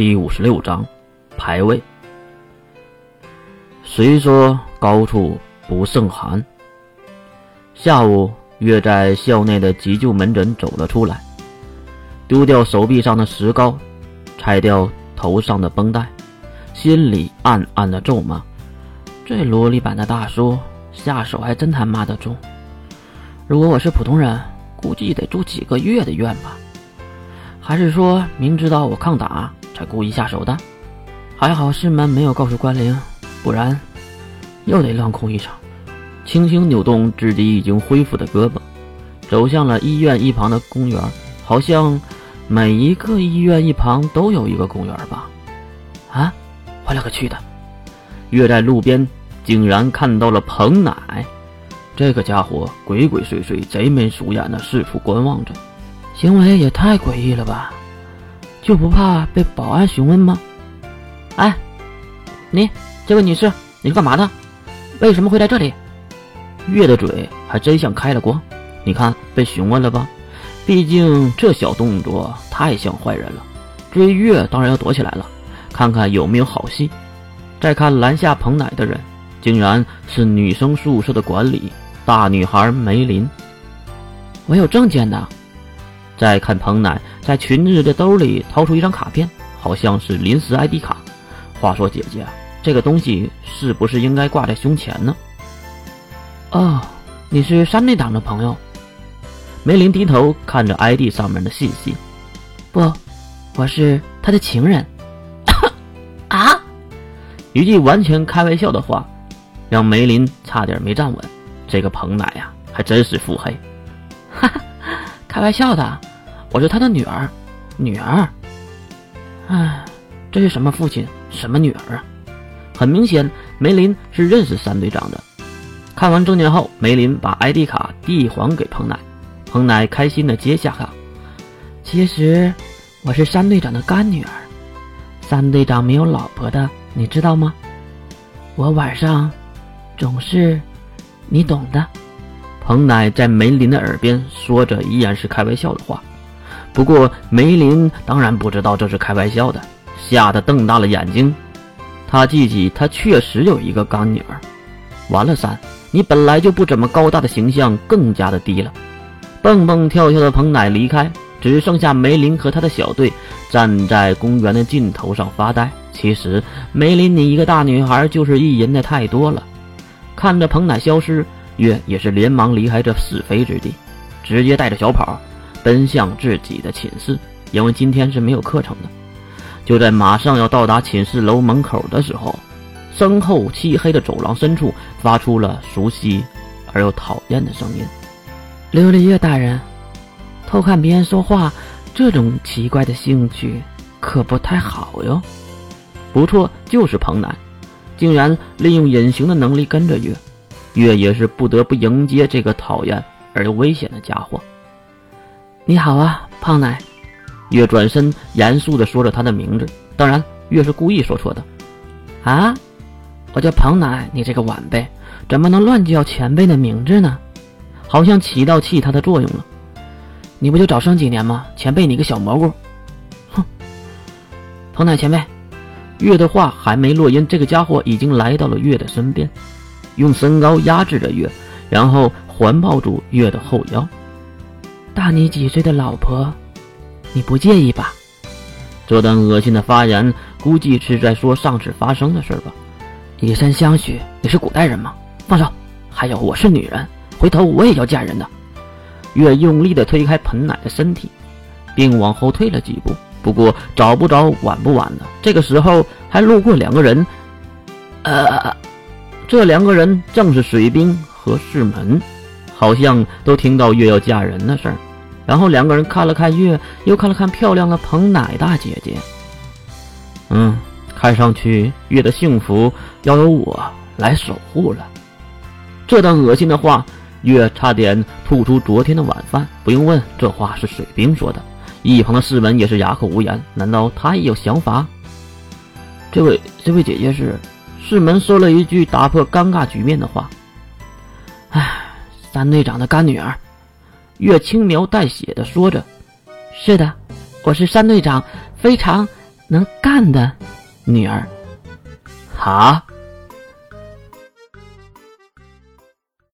第五十六章，排位。虽说高处不胜寒，下午月在校内的急救门诊走了出来，丢掉手臂上的石膏，拆掉头上的绷带，心里暗暗的咒骂：这萝莉版的大叔下手还真他妈的重。如果我是普通人，估计得住几个月的院吧。还是说明知道我抗打？才故意下手的，还好师门没有告诉关灵，不然又得乱空一场。轻轻扭动自己已经恢复的胳膊，走向了医院一旁的公园。好像每一个医院一旁都有一个公园吧？啊，我勒个去的！月在路边竟然看到了彭奶，这个家伙鬼鬼祟祟、贼眉鼠眼的四处观望着，行为也太诡异了吧！就不怕被保安询问吗？哎，你这位女士，你是干嘛的？为什么会在这里？月的嘴还真像开了光，你看被询问了吧？毕竟这小动作太像坏人了。追月当然要躲起来了，看看有没有好戏。再看拦下彭奶的人，竟然是女生宿舍的管理大女孩梅林。我有证件的。再看彭奶在裙子的兜里掏出一张卡片，好像是临时 ID 卡。话说姐姐，这个东西是不是应该挂在胸前呢？哦，你是山内党的朋友。梅林低头看着 ID 上面的信息。不，我是他的情人。啊！一句完全开玩笑的话，让梅林差点没站稳。这个彭奶呀，还真是腹黑。哈哈，开玩笑的。我是他的女儿，女儿。唉，这是什么父亲，什么女儿啊？很明显，梅林是认识三队长的。看完证件后，梅林把 ID 卡递还给彭奶，彭奶开心的接下卡。其实，我是三队长的干女儿。三队长没有老婆的，你知道吗？我晚上总是，你懂的。彭奶在梅林的耳边说着，依然是开玩笑的话。不过梅林当然不知道这是开玩笑的，吓得瞪大了眼睛。他记起他确实有一个干女儿。完了，三，你本来就不怎么高大的形象更加的低了。蹦蹦跳跳的彭奶离开，只剩下梅林和他的小队站在公园的尽头上发呆。其实梅林，你一个大女孩就是意淫的太多了。看着彭奶消失，月也是连忙离开这是非之地，直接带着小跑。奔向自己的寝室，因为今天是没有课程的。就在马上要到达寝室楼门口的时候，身后漆黑的走廊深处发出了熟悉而又讨厌的声音：“琉璃月大人，偷看别人说话，这种奇怪的兴趣可不太好哟。”不错，就是彭南，竟然利用隐形的能力跟着月，月也是不得不迎接这个讨厌而又危险的家伙。你好啊，胖奶。月转身严肃地说着他的名字，当然月是故意说错的。啊，我叫胖奶，你这个晚辈怎么能乱叫前辈的名字呢？好像起到气他的作用了。你不就早生几年吗？前辈你个小蘑菇！哼，胖奶前辈。月的话还没落音，这个家伙已经来到了月的身边，用身高压制着月，然后环抱住月的后腰。大你几岁的老婆，你不介意吧？这段恶心的发言，估计是在说上次发生的事吧。以身相许，你是古代人吗？放手！还有，我是女人，回头我也要嫁人的。月用力的推开盆奶的身体，并往后退了几步。不过早不早，晚不晚的，这个时候还路过两个人。呃，这两个人正是水兵和世门。好像都听到月要嫁人的事儿，然后两个人看了看月，又看了看漂亮的彭奶大姐姐。嗯，看上去月的幸福要由我来守护了。这段恶心的话，月差点吐出昨天的晚饭。不用问，这话是水兵说的。一旁的世文也是哑口无言。难道他也有想法？这位，这位姐姐是世门说了一句打破尴尬局面的话。唉。三队长的干女儿，越轻描淡写的说着：“是的，我是三队长非常能干的女儿。”啊！